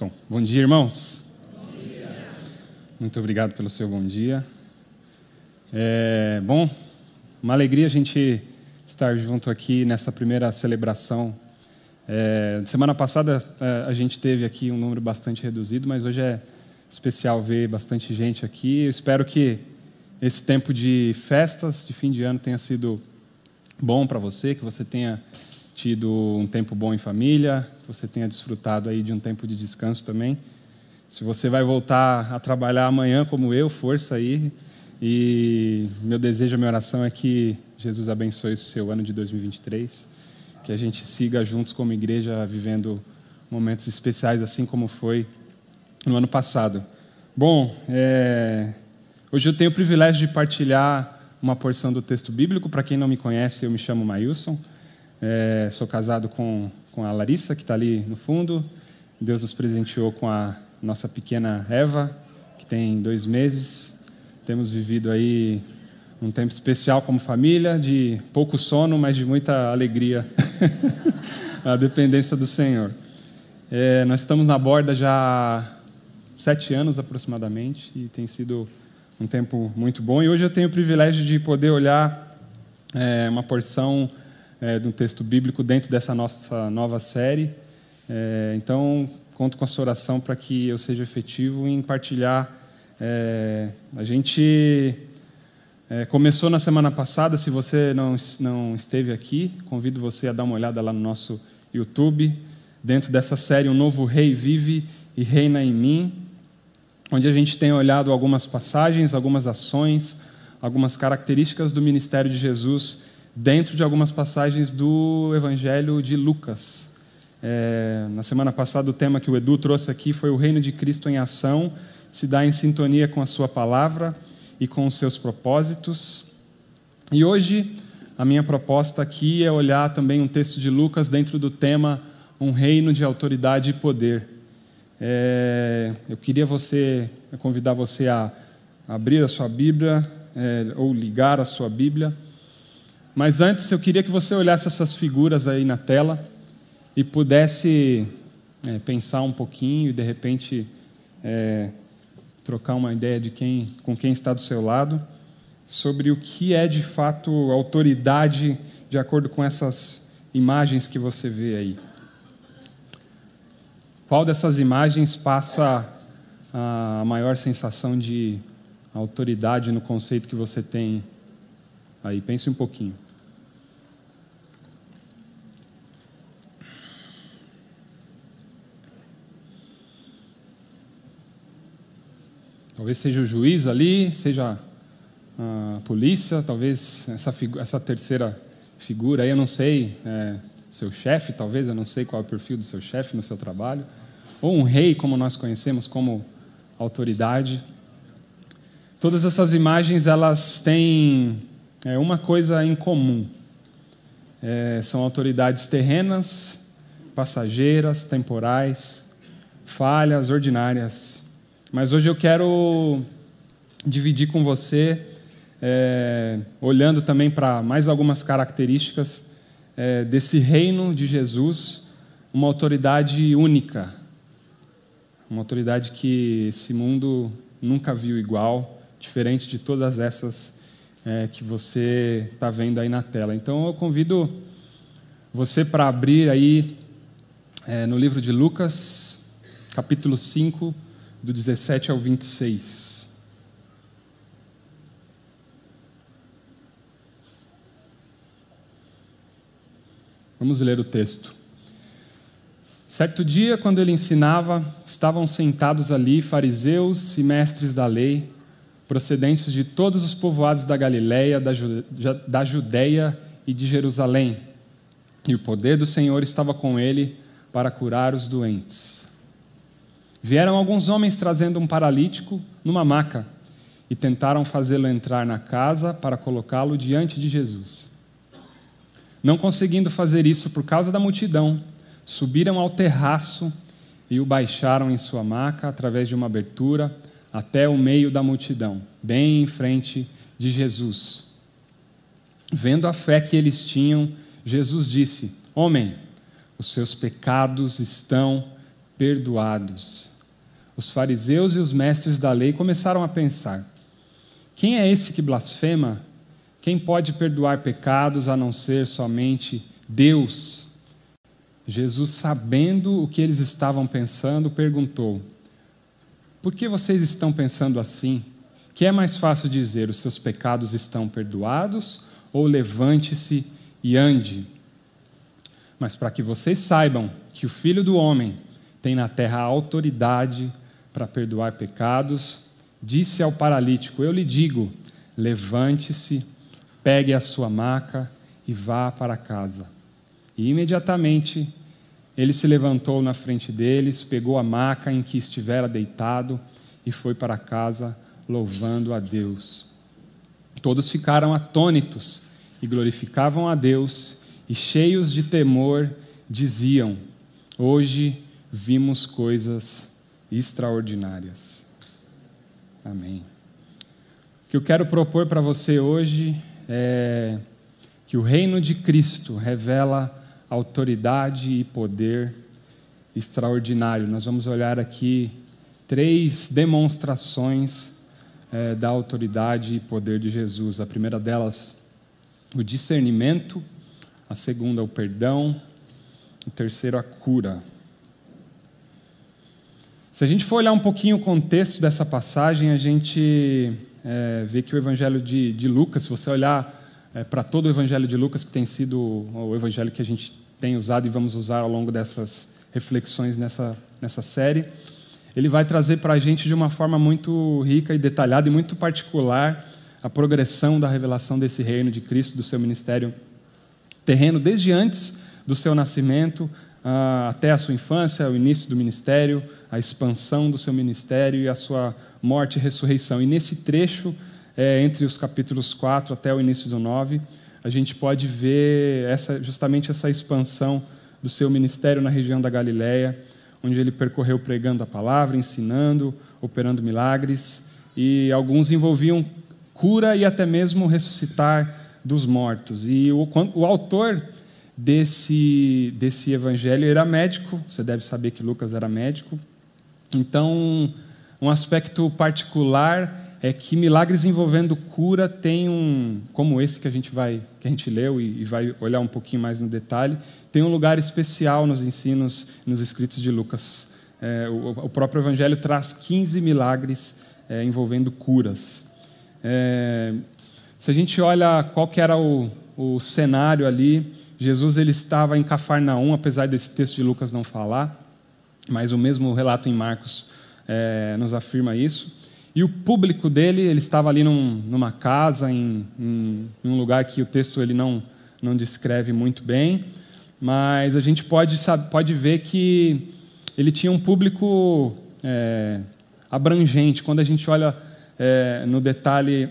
Som. Bom dia, irmãos. Bom dia. Muito obrigado pelo seu bom dia. É, bom, uma alegria a gente estar junto aqui nessa primeira celebração. É, semana passada é, a gente teve aqui um número bastante reduzido, mas hoje é especial ver bastante gente aqui. Eu espero que esse tempo de festas de fim de ano tenha sido bom para você, que você tenha tido um tempo bom em família, você tenha desfrutado aí de um tempo de descanso também. Se você vai voltar a trabalhar amanhã como eu, força aí. E meu desejo, minha oração é que Jesus abençoe o seu ano de 2023, que a gente siga juntos como igreja vivendo momentos especiais assim como foi no ano passado. Bom, é... hoje eu tenho o privilégio de partilhar uma porção do texto bíblico. Para quem não me conhece, eu me chamo Mailson. É, sou casado com, com a Larissa, que está ali no fundo. Deus nos presenteou com a nossa pequena Eva, que tem dois meses. Temos vivido aí um tempo especial como família, de pouco sono, mas de muita alegria, a dependência do Senhor. É, nós estamos na borda já há sete anos aproximadamente e tem sido um tempo muito bom. E hoje eu tenho o privilégio de poder olhar é, uma porção é, de um texto bíblico dentro dessa nossa nova série. É, então, conto com a sua oração para que eu seja efetivo em partilhar. É, a gente é, começou na semana passada, se você não, não esteve aqui, convido você a dar uma olhada lá no nosso YouTube, dentro dessa série Um Novo Rei Vive e Reina em Mim, onde a gente tem olhado algumas passagens, algumas ações, algumas características do ministério de Jesus dentro de algumas passagens do Evangelho de Lucas. É, na semana passada, o tema que o Edu trouxe aqui foi o reino de Cristo em ação, se dá em sintonia com a sua palavra e com os seus propósitos. E hoje, a minha proposta aqui é olhar também um texto de Lucas dentro do tema um reino de autoridade e poder. É, eu queria você convidar você a abrir a sua Bíblia é, ou ligar a sua Bíblia mas antes eu queria que você olhasse essas figuras aí na tela e pudesse é, pensar um pouquinho e de repente é, trocar uma ideia de quem, com quem está do seu lado sobre o que é de fato autoridade de acordo com essas imagens que você vê aí. Qual dessas imagens passa a maior sensação de autoridade no conceito que você tem Aí, pense um pouquinho. Talvez seja o juiz ali, seja a polícia, talvez essa, essa terceira figura aí, eu não sei, é, seu chefe, talvez, eu não sei qual é o perfil do seu chefe no seu trabalho, ou um rei, como nós conhecemos como autoridade. Todas essas imagens, elas têm é, uma coisa em comum. É, são autoridades terrenas, passageiras, temporais, falhas, ordinárias. Mas hoje eu quero dividir com você, é, olhando também para mais algumas características é, desse reino de Jesus, uma autoridade única, uma autoridade que esse mundo nunca viu igual, diferente de todas essas é, que você está vendo aí na tela. Então eu convido você para abrir aí é, no livro de Lucas, capítulo 5, do 17 ao 26. Vamos ler o texto. Certo dia, quando ele ensinava, estavam sentados ali fariseus e mestres da lei procedentes de todos os povoados da Galiléia, da Judéia e de Jerusalém. E o poder do Senhor estava com ele para curar os doentes. Vieram alguns homens trazendo um paralítico numa maca e tentaram fazê-lo entrar na casa para colocá-lo diante de Jesus. Não conseguindo fazer isso por causa da multidão, subiram ao terraço e o baixaram em sua maca através de uma abertura até o meio da multidão, bem em frente de Jesus. Vendo a fé que eles tinham, Jesus disse: Homem, os seus pecados estão perdoados. Os fariseus e os mestres da lei começaram a pensar: quem é esse que blasfema? Quem pode perdoar pecados a não ser somente Deus? Jesus, sabendo o que eles estavam pensando, perguntou: Por que vocês estão pensando assim? Que é mais fácil dizer: os seus pecados estão perdoados, ou levante-se e ande? Mas para que vocês saibam que o Filho do Homem tem na terra autoridade para perdoar pecados, disse ao paralítico: Eu lhe digo, levante-se, pegue a sua maca e vá para casa. E imediatamente ele se levantou na frente deles, pegou a maca em que estivera deitado e foi para casa, louvando a Deus. Todos ficaram atônitos e glorificavam a Deus, e cheios de temor diziam: Hoje vimos coisas extraordinárias. Amém. O que eu quero propor para você hoje é que o reino de Cristo revela autoridade e poder extraordinário. Nós vamos olhar aqui três demonstrações é, da autoridade e poder de Jesus. A primeira delas, o discernimento, a segunda, o perdão, o terceiro, a cura. Se a gente for olhar um pouquinho o contexto dessa passagem, a gente é, vê que o Evangelho de, de Lucas, se você olhar é, para todo o Evangelho de Lucas, que tem sido o Evangelho que a gente tem usado e vamos usar ao longo dessas reflexões nessa, nessa série, ele vai trazer para a gente de uma forma muito rica e detalhada e muito particular a progressão da revelação desse reino de Cristo, do seu ministério terreno, desde antes do seu nascimento até a sua infância, o início do ministério, a expansão do seu ministério e a sua morte e ressurreição. E nesse trecho, é, entre os capítulos 4 até o início do 9, a gente pode ver essa, justamente essa expansão do seu ministério na região da Galiléia, onde ele percorreu pregando a palavra, ensinando, operando milagres, e alguns envolviam cura e até mesmo ressuscitar dos mortos. E o, o autor desse, desse evangelho era médico, você deve saber que Lucas era médico. Então, um aspecto particular é que milagres envolvendo cura tem um, como esse que a gente vai, que a gente leu e, e vai olhar um pouquinho mais no detalhe, tem um lugar especial nos ensinos, nos escritos de Lucas. É, o, o, próprio Evangelho traz 15 milagres é, envolvendo curas. É, se a gente olha qual que era o, o cenário ali, Jesus ele estava em Cafarnaum, apesar desse texto de Lucas não falar, mas o mesmo relato em Marcos é, nos afirma isso. E o público dele, ele estava ali num, numa casa, em, em, em, um lugar que o texto ele não, não descreve muito bem, mas a gente pode, sabe, pode ver que ele tinha um público é, abrangente. Quando a gente olha é, no detalhe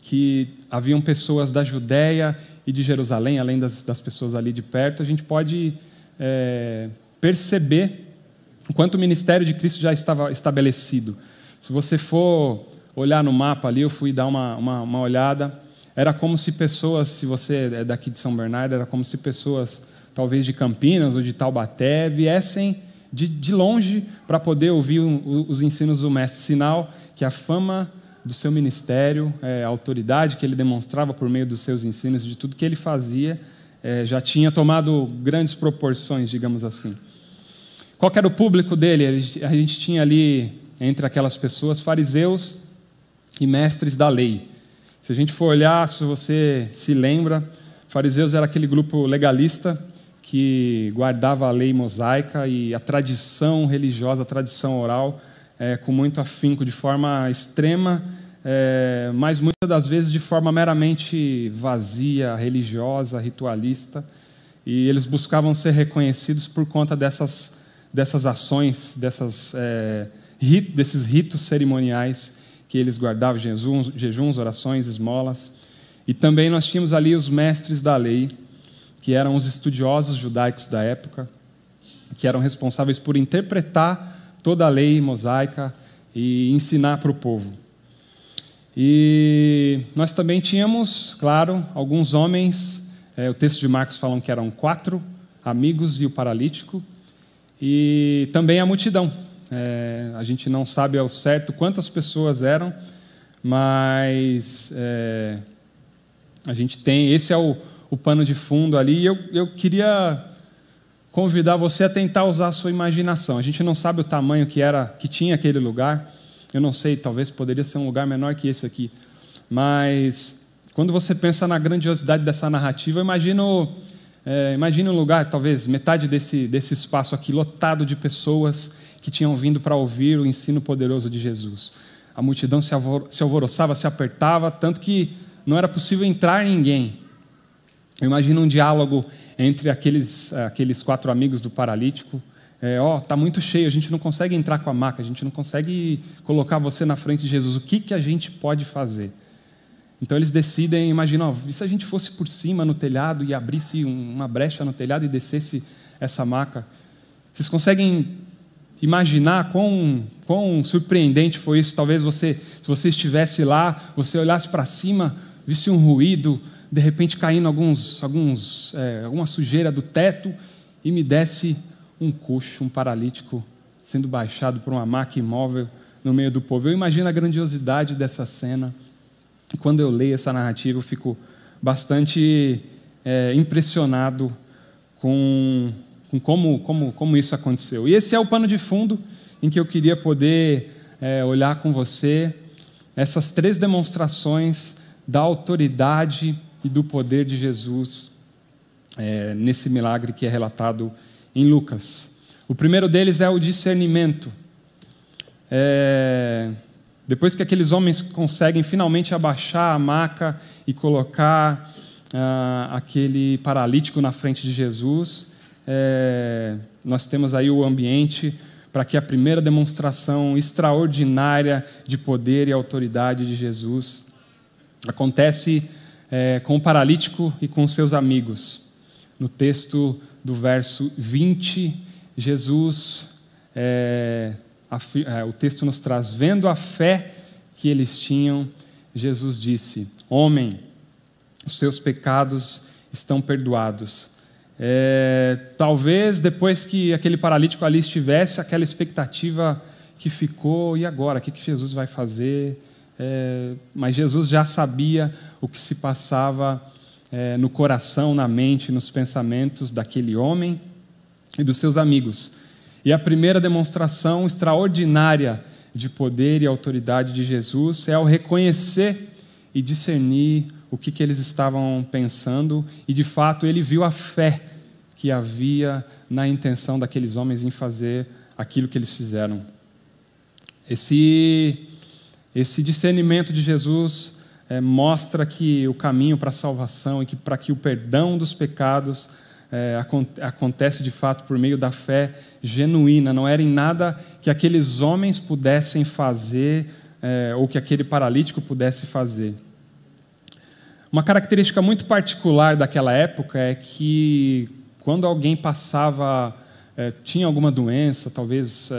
que haviam pessoas da Judéia e de Jerusalém, além das, das pessoas ali de perto, a gente pode é, perceber o quanto o ministério de Cristo já estava estabelecido. Se você for olhar no mapa ali, eu fui dar uma, uma, uma olhada, era como se pessoas, se você é daqui de São Bernardo, era como se pessoas, talvez de Campinas ou de Taubaté, viessem de, de longe para poder ouvir os ensinos do Mestre. Sinal que a fama do seu ministério, é, a autoridade que ele demonstrava por meio dos seus ensinos, de tudo que ele fazia, é, já tinha tomado grandes proporções, digamos assim. Qual era o público dele? A gente tinha ali, entre aquelas pessoas, fariseus e mestres da lei. Se a gente for olhar, se você se lembra, fariseus era aquele grupo legalista que guardava a lei mosaica e a tradição religiosa, a tradição oral, é, com muito afinco, de forma extrema, é, mas muitas das vezes de forma meramente vazia, religiosa, ritualista. E eles buscavam ser reconhecidos por conta dessas, dessas ações, dessas, é, rit, desses ritos cerimoniais que eles guardavam, jejuns, jejuns, orações, esmolas. E também nós tínhamos ali os mestres da lei, que eram os estudiosos judaicos da época, que eram responsáveis por interpretar toda a lei mosaica e ensinar para o povo. E nós também tínhamos, claro, alguns homens, é, o texto de Marcos falam que eram quatro amigos e o paralítico, e também a multidão. É, a gente não sabe ao certo quantas pessoas eram, mas é, a gente tem. Esse é o, o pano de fundo ali. E eu, eu queria convidar você a tentar usar a sua imaginação. A gente não sabe o tamanho que era, que tinha aquele lugar. Eu não sei, talvez poderia ser um lugar menor que esse aqui. Mas quando você pensa na grandiosidade dessa narrativa, imagino, é, imagine um lugar, talvez metade desse, desse espaço aqui, lotado de pessoas que tinham vindo para ouvir o ensino poderoso de Jesus. A multidão se, se alvoroçava, se apertava, tanto que não era possível entrar ninguém. Eu imagino um diálogo entre aqueles, aqueles quatro amigos do paralítico. É, ó, tá muito cheio, a gente não consegue entrar com a maca, a gente não consegue colocar você na frente de Jesus. O que, que a gente pode fazer? Então eles decidem, imaginam, e se a gente fosse por cima no telhado e abrisse uma brecha no telhado e descesse essa maca? Vocês conseguem imaginar quão, quão surpreendente foi isso? Talvez você, se você estivesse lá, você olhasse para cima, visse um ruído, de repente caindo alguns, alguns, é, alguma sujeira do teto e me desse um coxo, um paralítico sendo baixado por uma maca imóvel no meio do povo. Eu imagino a grandiosidade dessa cena. Quando eu leio essa narrativa, eu fico bastante é, impressionado com, com como, como, como isso aconteceu. E esse é o pano de fundo em que eu queria poder é, olhar com você essas três demonstrações da autoridade e do poder de Jesus é, nesse milagre que é relatado em Lucas. O primeiro deles é o discernimento. É, depois que aqueles homens conseguem finalmente abaixar a maca e colocar ah, aquele paralítico na frente de Jesus, é, nós temos aí o ambiente para que a primeira demonstração extraordinária de poder e autoridade de Jesus acontece é, com o paralítico e com seus amigos. No texto do verso 20, Jesus é, é, o texto nos traz, vendo a fé que eles tinham, Jesus disse: Homem, os seus pecados estão perdoados. É, talvez depois que aquele paralítico ali estivesse, aquela expectativa que ficou, e agora? O que Jesus vai fazer? É, mas Jesus já sabia o que se passava é, no coração, na mente, nos pensamentos daquele homem e dos seus amigos. E a primeira demonstração extraordinária de poder e autoridade de Jesus é ao reconhecer e discernir o que, que eles estavam pensando, e de fato ele viu a fé que havia na intenção daqueles homens em fazer aquilo que eles fizeram. Esse, esse discernimento de Jesus é, mostra que o caminho para a salvação e que para que o perdão dos pecados é, acontece de fato por meio da fé genuína, não era em nada que aqueles homens pudessem fazer é, ou que aquele paralítico pudesse fazer. Uma característica muito particular daquela época é que quando alguém passava, é, tinha alguma doença, talvez,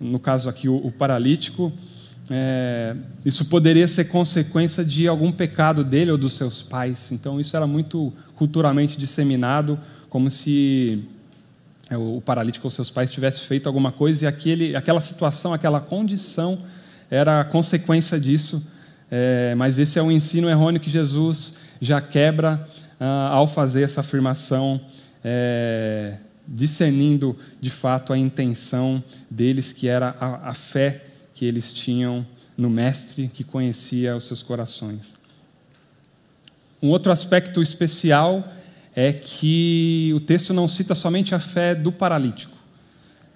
no caso aqui, o, o paralítico, é, isso poderia ser consequência de algum pecado dele ou dos seus pais. Então, isso era muito culturalmente disseminado, como se é, o paralítico ou seus pais tivessem feito alguma coisa e aquele, aquela situação, aquela condição era consequência disso. É, mas esse é um ensino errôneo que Jesus já quebra ah, ao fazer essa afirmação, é, discernindo de fato a intenção deles, que era a, a fé que eles tinham no Mestre que conhecia os seus corações. Um outro aspecto especial é que o texto não cita somente a fé do paralítico,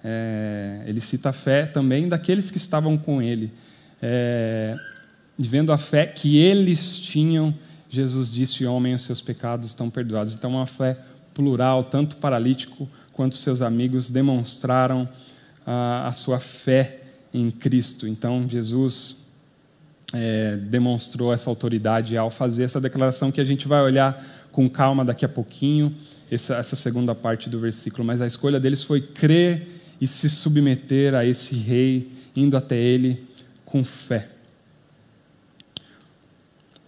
é, ele cita a fé também daqueles que estavam com ele. É, vendo a fé que eles tinham, Jesus disse: Homem, os seus pecados estão perdoados. Então, uma fé plural, tanto paralítico quanto seus amigos demonstraram a, a sua fé em Cristo. Então, Jesus é, demonstrou essa autoridade ao fazer essa declaração que a gente vai olhar com calma daqui a pouquinho, essa, essa segunda parte do versículo. Mas a escolha deles foi crer e se submeter a esse rei, indo até ele com fé.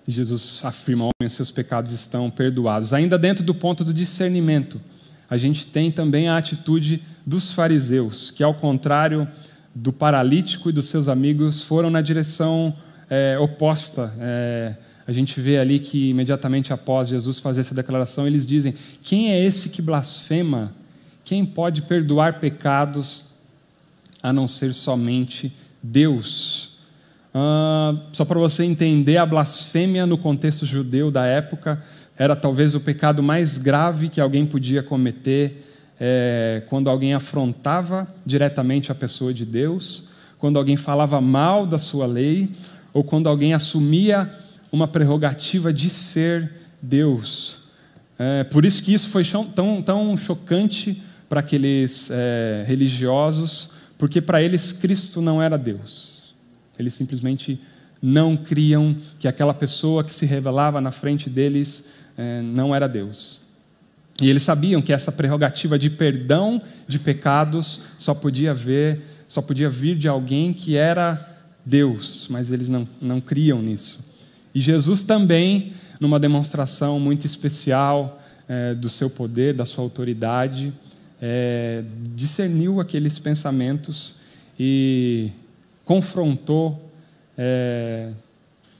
Jesus afirma: homem, seus pecados estão perdoados. Ainda dentro do ponto do discernimento, a gente tem também a atitude dos fariseus, que, ao contrário do paralítico e dos seus amigos, foram na direção é, oposta. É, a gente vê ali que, imediatamente após Jesus fazer essa declaração, eles dizem: Quem é esse que blasfema? Quem pode perdoar pecados a não ser somente Deus? Uh, só para você entender, a blasfêmia no contexto judeu da época era talvez o pecado mais grave que alguém podia cometer é, quando alguém afrontava diretamente a pessoa de Deus, quando alguém falava mal da sua lei, ou quando alguém assumia uma prerrogativa de ser Deus. É, por isso que isso foi tão, tão chocante para aqueles é, religiosos, porque para eles Cristo não era Deus. Eles simplesmente não criam que aquela pessoa que se revelava na frente deles eh, não era Deus. E eles sabiam que essa prerrogativa de perdão de pecados só podia ver, só podia vir de alguém que era Deus, mas eles não, não criam nisso. E Jesus também, numa demonstração muito especial eh, do seu poder, da sua autoridade, eh, discerniu aqueles pensamentos e confrontou é,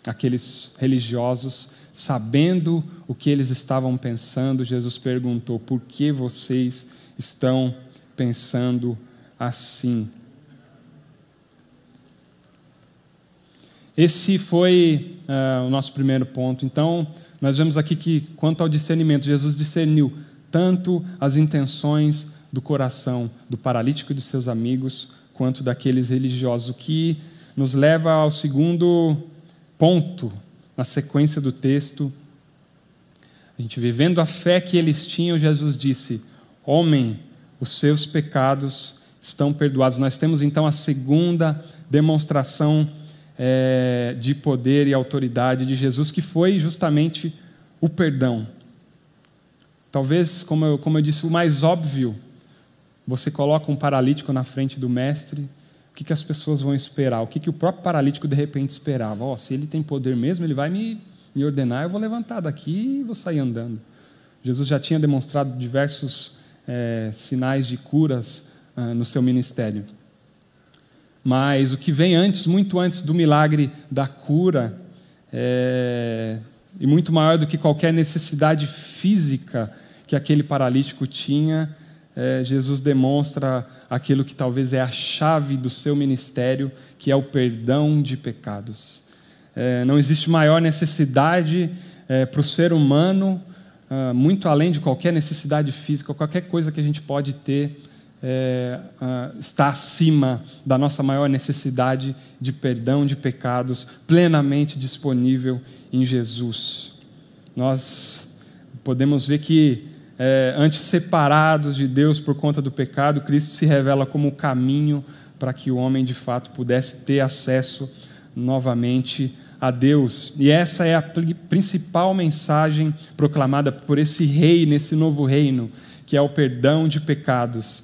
aqueles religiosos, sabendo o que eles estavam pensando, Jesus perguntou: por que vocês estão pensando assim? Esse foi uh, o nosso primeiro ponto. Então, nós vemos aqui que, quanto ao discernimento, Jesus discerniu tanto as intenções do coração do paralítico e dos seus amigos, quanto daqueles religiosos, o que nos leva ao segundo ponto na sequência do texto. A gente vivendo a fé que eles tinham, Jesus disse: Homem, os seus pecados estão perdoados. Nós temos então a segunda demonstração é, de poder e autoridade de Jesus, que foi justamente o perdão. Talvez, como eu, como eu disse, o mais óbvio você coloca um paralítico na frente do mestre, que, que as pessoas vão esperar? O que, que o próprio paralítico de repente esperava? Oh, se ele tem poder mesmo, ele vai me, me ordenar, eu vou levantar daqui e vou sair andando. Jesus já tinha demonstrado diversos é, sinais de curas ah, no seu ministério. Mas o que vem antes, muito antes do milagre da cura, é, e muito maior do que qualquer necessidade física que aquele paralítico tinha, é, Jesus demonstra aquilo que talvez é a chave do seu ministério, que é o perdão de pecados. É, não existe maior necessidade é, para o ser humano, ah, muito além de qualquer necessidade física, qualquer coisa que a gente pode ter, é, está acima da nossa maior necessidade de perdão de pecados, plenamente disponível em Jesus. Nós podemos ver que é, antes separados de Deus por conta do pecado, Cristo se revela como o caminho para que o homem de fato pudesse ter acesso novamente a Deus. E essa é a principal mensagem proclamada por esse rei nesse novo reino, que é o perdão de pecados.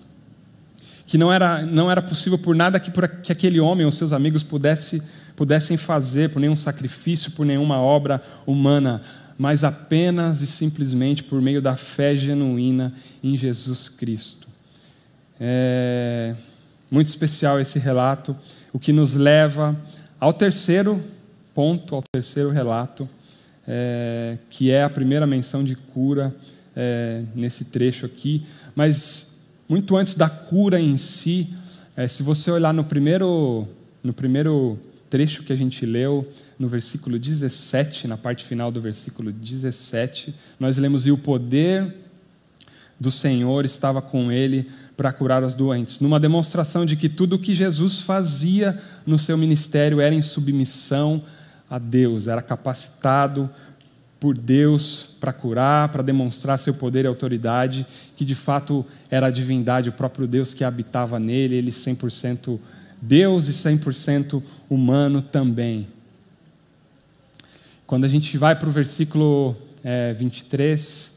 Que não era, não era possível por nada que, por, que aquele homem ou seus amigos pudesse, pudessem fazer, por nenhum sacrifício, por nenhuma obra humana mas apenas e simplesmente por meio da fé genuína em Jesus Cristo. É muito especial esse relato, o que nos leva ao terceiro ponto, ao terceiro relato, é, que é a primeira menção de cura é, nesse trecho aqui. Mas muito antes da cura em si, é, se você olhar no primeiro, no primeiro trecho que a gente leu, no versículo 17, na parte final do versículo 17, nós lemos: E o poder do Senhor estava com ele para curar os doentes, numa demonstração de que tudo o que Jesus fazia no seu ministério era em submissão a Deus, era capacitado por Deus para curar, para demonstrar seu poder e autoridade, que de fato era a divindade, o próprio Deus que habitava nele, ele 100% Deus e 100% humano também. Quando a gente vai para o versículo é, 23,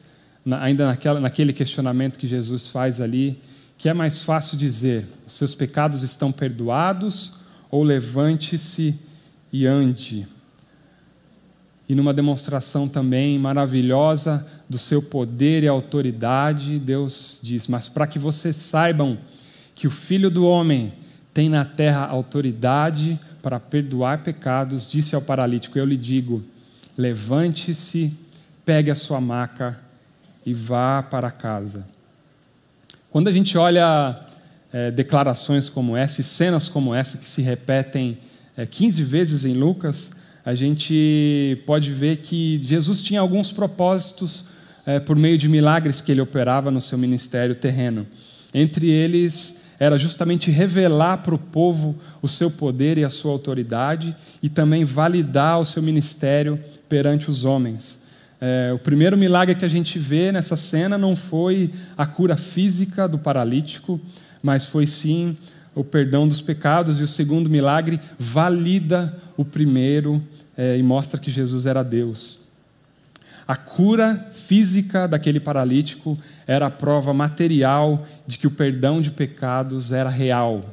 na, ainda naquela, naquele questionamento que Jesus faz ali, que é mais fácil dizer: os seus pecados estão perdoados, ou levante-se e ande. e numa demonstração também maravilhosa do seu poder e autoridade, Deus diz: Mas para que vocês saibam que o Filho do Homem tem na terra autoridade para perdoar pecados, disse ao paralítico: Eu lhe digo, levante-se, pegue a sua maca e vá para casa. Quando a gente olha é, declarações como essa, e cenas como essa, que se repetem é, 15 vezes em Lucas, a gente pode ver que Jesus tinha alguns propósitos é, por meio de milagres que ele operava no seu ministério terreno. Entre eles, era justamente revelar para o povo o seu poder e a sua autoridade e também validar o seu ministério perante os homens. É, o primeiro milagre que a gente vê nessa cena não foi a cura física do paralítico, mas foi sim o perdão dos pecados, e o segundo milagre valida o primeiro é, e mostra que Jesus era Deus. A cura física daquele paralítico era a prova material de que o perdão de pecados era real.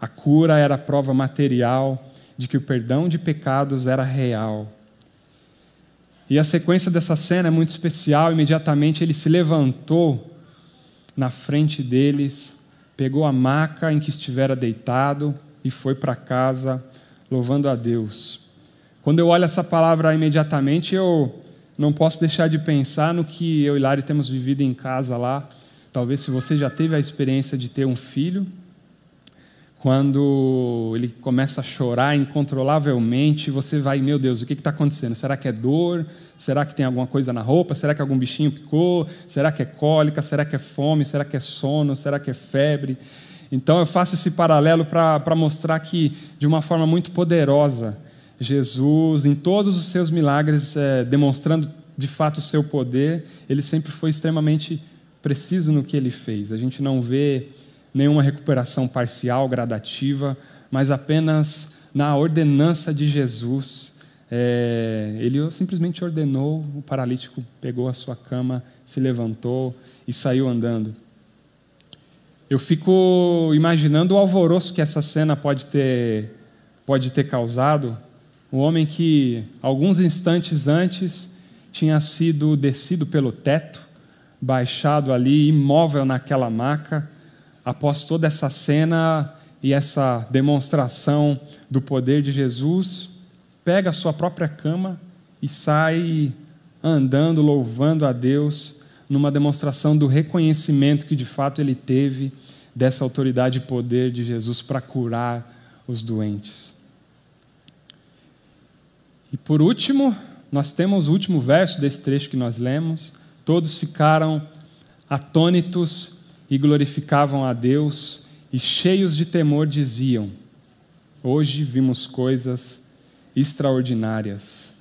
A cura era a prova material de que o perdão de pecados era real. E a sequência dessa cena é muito especial. Imediatamente ele se levantou na frente deles, pegou a maca em que estivera deitado e foi para casa, louvando a Deus. Quando eu olho essa palavra imediatamente, eu não posso deixar de pensar no que eu e Lari temos vivido em casa lá. Talvez se você já teve a experiência de ter um filho, quando ele começa a chorar incontrolavelmente, você vai, meu Deus, o que está acontecendo? Será que é dor? Será que tem alguma coisa na roupa? Será que algum bichinho picou? Será que é cólica? Será que é fome? Será que é sono? Será que é febre? Então eu faço esse paralelo para mostrar que, de uma forma muito poderosa, Jesus, em todos os seus milagres, é, demonstrando de fato o seu poder, ele sempre foi extremamente preciso no que ele fez. A gente não vê nenhuma recuperação parcial, gradativa, mas apenas na ordenança de Jesus. É, ele simplesmente ordenou, o paralítico pegou a sua cama, se levantou e saiu andando. Eu fico imaginando o alvoroço que essa cena pode ter, pode ter causado um homem que, alguns instantes antes, tinha sido descido pelo teto, baixado ali, imóvel naquela maca, após toda essa cena e essa demonstração do poder de Jesus, pega a sua própria cama e sai andando, louvando a Deus, numa demonstração do reconhecimento que de fato ele teve dessa autoridade e poder de Jesus para curar os doentes. E por último, nós temos o último verso desse trecho que nós lemos. Todos ficaram atônitos e glorificavam a Deus, e cheios de temor diziam: Hoje vimos coisas extraordinárias.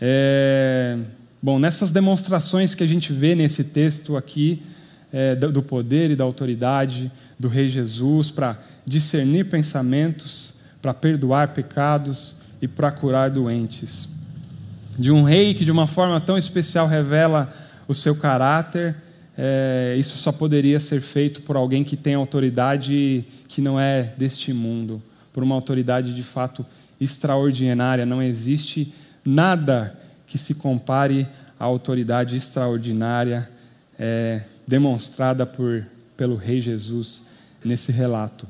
É... Bom, nessas demonstrações que a gente vê nesse texto aqui, é, do poder e da autoridade do Rei Jesus para discernir pensamentos, para perdoar pecados, e para curar doentes. De um rei que, de uma forma tão especial, revela o seu caráter, é, isso só poderia ser feito por alguém que tem autoridade que não é deste mundo, por uma autoridade de fato extraordinária. Não existe nada que se compare à autoridade extraordinária é, demonstrada por, pelo Rei Jesus nesse relato.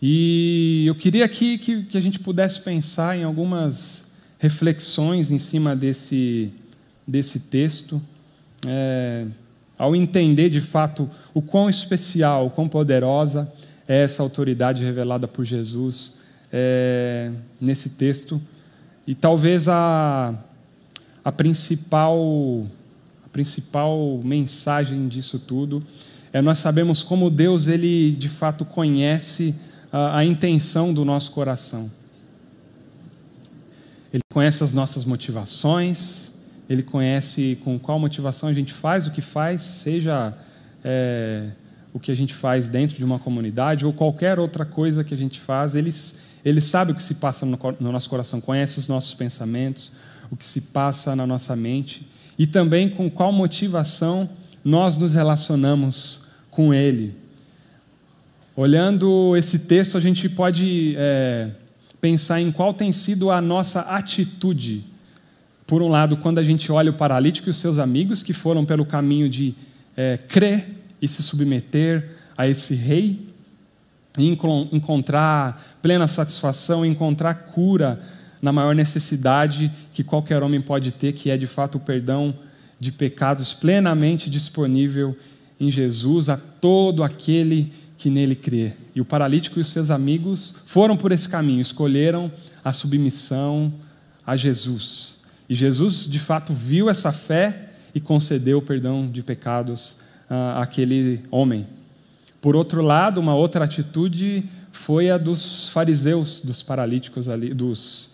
E eu queria aqui que, que a gente pudesse pensar em algumas reflexões em cima desse, desse texto, é, ao entender de fato o quão especial, o quão poderosa é essa autoridade revelada por Jesus é, nesse texto. E talvez a, a, principal, a principal mensagem disso tudo é nós sabemos como Deus ele de fato conhece a, a intenção do nosso coração. Ele conhece as nossas motivações, ele conhece com qual motivação a gente faz o que faz, seja é, o que a gente faz dentro de uma comunidade ou qualquer outra coisa que a gente faz. Ele, ele sabe o que se passa no, no nosso coração, conhece os nossos pensamentos, o que se passa na nossa mente e também com qual motivação nós nos relacionamos com Ele. Olhando esse texto, a gente pode é, pensar em qual tem sido a nossa atitude. Por um lado, quando a gente olha o paralítico e os seus amigos que foram pelo caminho de é, crer e se submeter a esse rei, e encontrar plena satisfação, encontrar cura na maior necessidade que qualquer homem pode ter, que é de fato o perdão de pecados plenamente disponível em Jesus a todo aquele que nele crê. E o paralítico e os seus amigos foram por esse caminho, escolheram a submissão a Jesus. E Jesus, de fato, viu essa fé e concedeu o perdão de pecados àquele homem. Por outro lado, uma outra atitude foi a dos fariseus, dos paralíticos ali, dos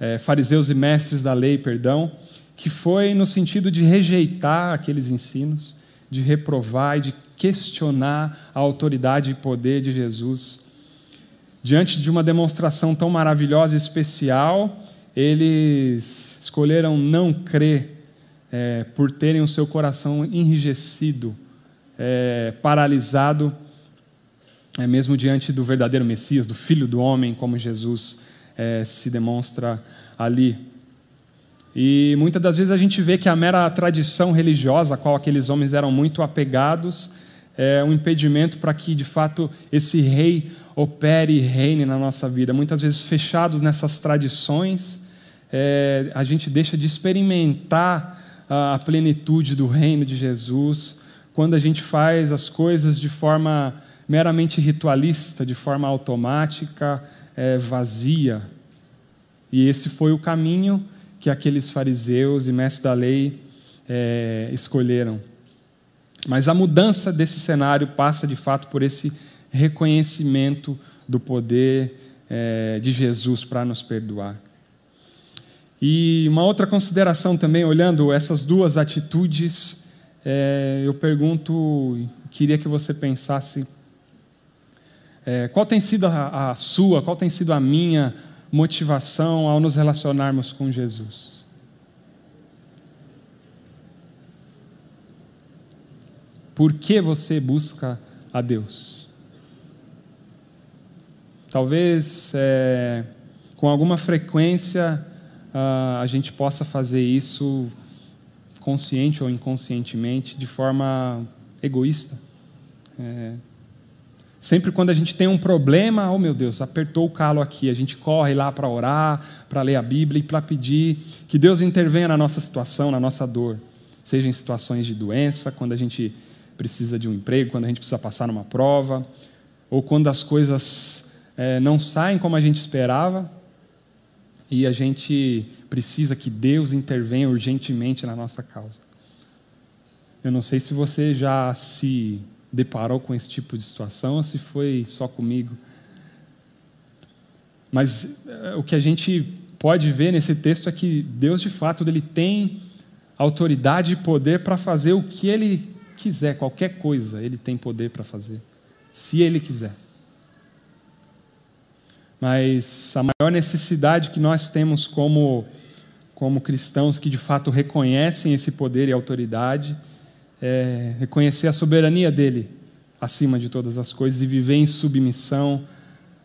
é, fariseus e mestres da lei, perdão, que foi no sentido de rejeitar aqueles ensinos, de reprovar e de questionar a autoridade e poder de Jesus. Diante de uma demonstração tão maravilhosa e especial, eles escolheram não crer é, por terem o seu coração enrijecido, é, paralisado, é, mesmo diante do verdadeiro Messias, do Filho do Homem, como Jesus é, se demonstra ali. E muitas das vezes a gente vê que a mera tradição religiosa a qual aqueles homens eram muito apegados é um impedimento para que, de fato, esse rei opere e reine na nossa vida. Muitas vezes, fechados nessas tradições, é, a gente deixa de experimentar a plenitude do reino de Jesus quando a gente faz as coisas de forma meramente ritualista, de forma automática, é, vazia. E esse foi o caminho que aqueles fariseus e mestres da lei é, escolheram. Mas a mudança desse cenário passa de fato por esse reconhecimento do poder é, de Jesus para nos perdoar. E uma outra consideração também, olhando essas duas atitudes, é, eu pergunto, queria que você pensasse, é, qual tem sido a, a sua, qual tem sido a minha motivação ao nos relacionarmos com Jesus. Por que você busca a Deus? Talvez é, com alguma frequência a gente possa fazer isso consciente ou inconscientemente, de forma egoísta. É, Sempre quando a gente tem um problema, oh meu Deus, apertou o calo aqui, a gente corre lá para orar, para ler a Bíblia e para pedir que Deus intervenha na nossa situação, na nossa dor. Seja em situações de doença, quando a gente precisa de um emprego, quando a gente precisa passar numa prova, ou quando as coisas é, não saem como a gente esperava e a gente precisa que Deus intervenha urgentemente na nossa causa. Eu não sei se você já se deparou com esse tipo de situação ou se foi só comigo. Mas eh, o que a gente pode ver nesse texto é que Deus, de fato, ele tem autoridade e poder para fazer o que ele quiser, qualquer coisa, ele tem poder para fazer, se ele quiser. Mas a maior necessidade que nós temos como, como cristãos que de fato reconhecem esse poder e autoridade é, reconhecer a soberania dele acima de todas as coisas e viver em submissão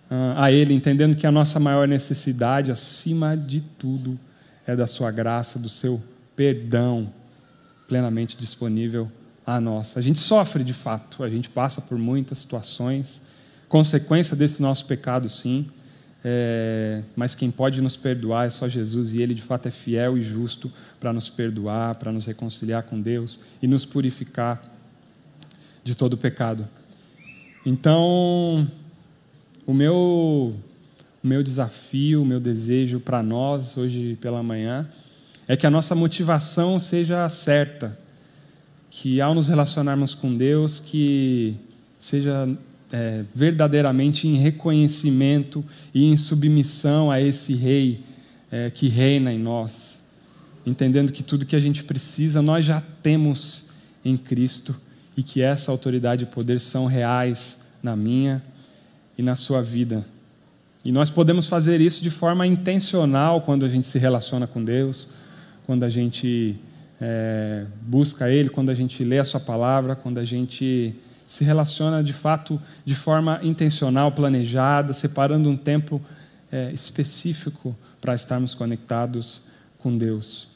uh, a ele, entendendo que a nossa maior necessidade, acima de tudo, é da sua graça, do seu perdão plenamente disponível a nós. A gente sofre de fato, a gente passa por muitas situações, consequência desse nosso pecado, sim. É, mas quem pode nos perdoar é só Jesus, e Ele de fato é fiel e justo para nos perdoar, para nos reconciliar com Deus e nos purificar de todo pecado. Então, o meu, o meu desafio, o meu desejo para nós hoje pela manhã é que a nossa motivação seja certa, que ao nos relacionarmos com Deus, que seja é, verdadeiramente em reconhecimento e em submissão a esse Rei é, que reina em nós, entendendo que tudo que a gente precisa nós já temos em Cristo e que essa autoridade e poder são reais na minha e na sua vida. E nós podemos fazer isso de forma intencional quando a gente se relaciona com Deus, quando a gente é, busca Ele, quando a gente lê a Sua palavra, quando a gente se relaciona de fato de forma intencional, planejada, separando um tempo é, específico para estarmos conectados com Deus.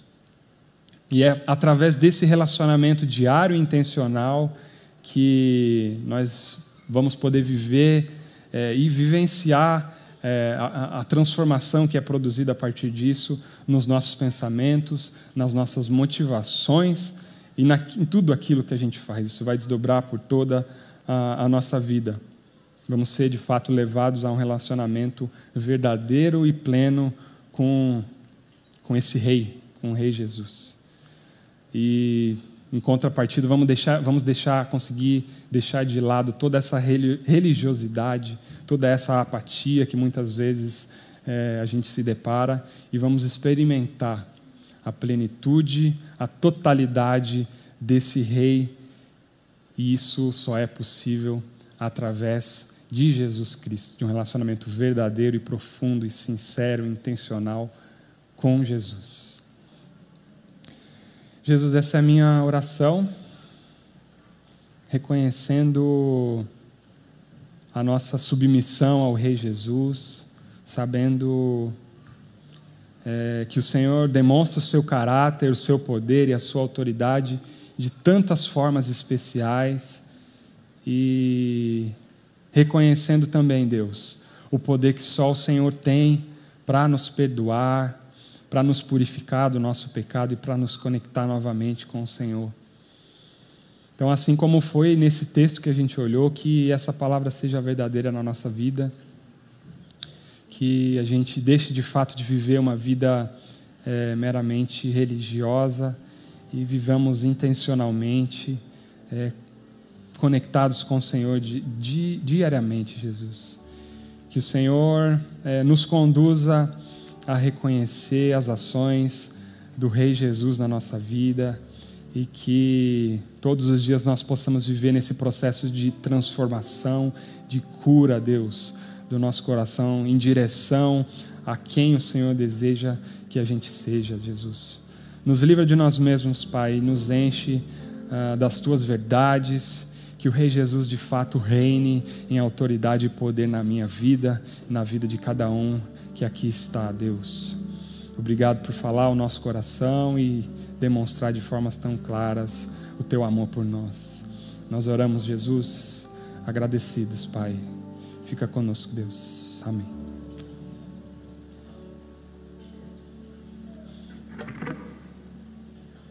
E é através desse relacionamento diário e intencional que nós vamos poder viver é, e vivenciar é, a, a, transformação que é produzida a partir disso nos nossos pensamentos, nas nossas motivações e na, em tudo aquilo que a gente faz. Isso vai desdobrar por toda a, a nossa vida. Vamos ser de fato levados a um relacionamento verdadeiro e pleno com, com esse Rei, com o Rei Jesus. E em contrapartida, vamos deixar, vamos deixar, conseguir deixar de lado toda essa religiosidade, toda essa apatia que muitas vezes é, a gente se depara e vamos experimentar a plenitude, a totalidade desse Rei. E isso só é possível através de Jesus Cristo, de um relacionamento verdadeiro e profundo e sincero, intencional com Jesus. Jesus, essa é a minha oração, reconhecendo a nossa submissão ao Rei Jesus, sabendo é, que o Senhor demonstra o seu caráter, o seu poder e a sua autoridade de tantas formas especiais e reconhecendo também, Deus, o poder que só o Senhor tem para nos perdoar, para nos purificar do nosso pecado e para nos conectar novamente com o Senhor. Então, assim como foi nesse texto que a gente olhou, que essa palavra seja verdadeira na nossa vida, que a gente deixe de fato de viver uma vida é, meramente religiosa e vivamos intencionalmente é, conectados com o Senhor di, di, diariamente, Jesus. Que o Senhor é, nos conduza a reconhecer as ações do Rei Jesus na nossa vida e que todos os dias nós possamos viver nesse processo de transformação, de cura, Deus, do nosso coração em direção a quem o Senhor deseja que a gente seja, Jesus. Nos livra de nós mesmos, Pai, nos enche uh, das tuas verdades, que o Rei Jesus de fato reine em autoridade e poder na minha vida, na vida de cada um que aqui está, Deus. Obrigado por falar o nosso coração e demonstrar de formas tão claras o teu amor por nós. Nós oramos, Jesus, agradecidos, Pai. Fica conosco, Deus. Amém.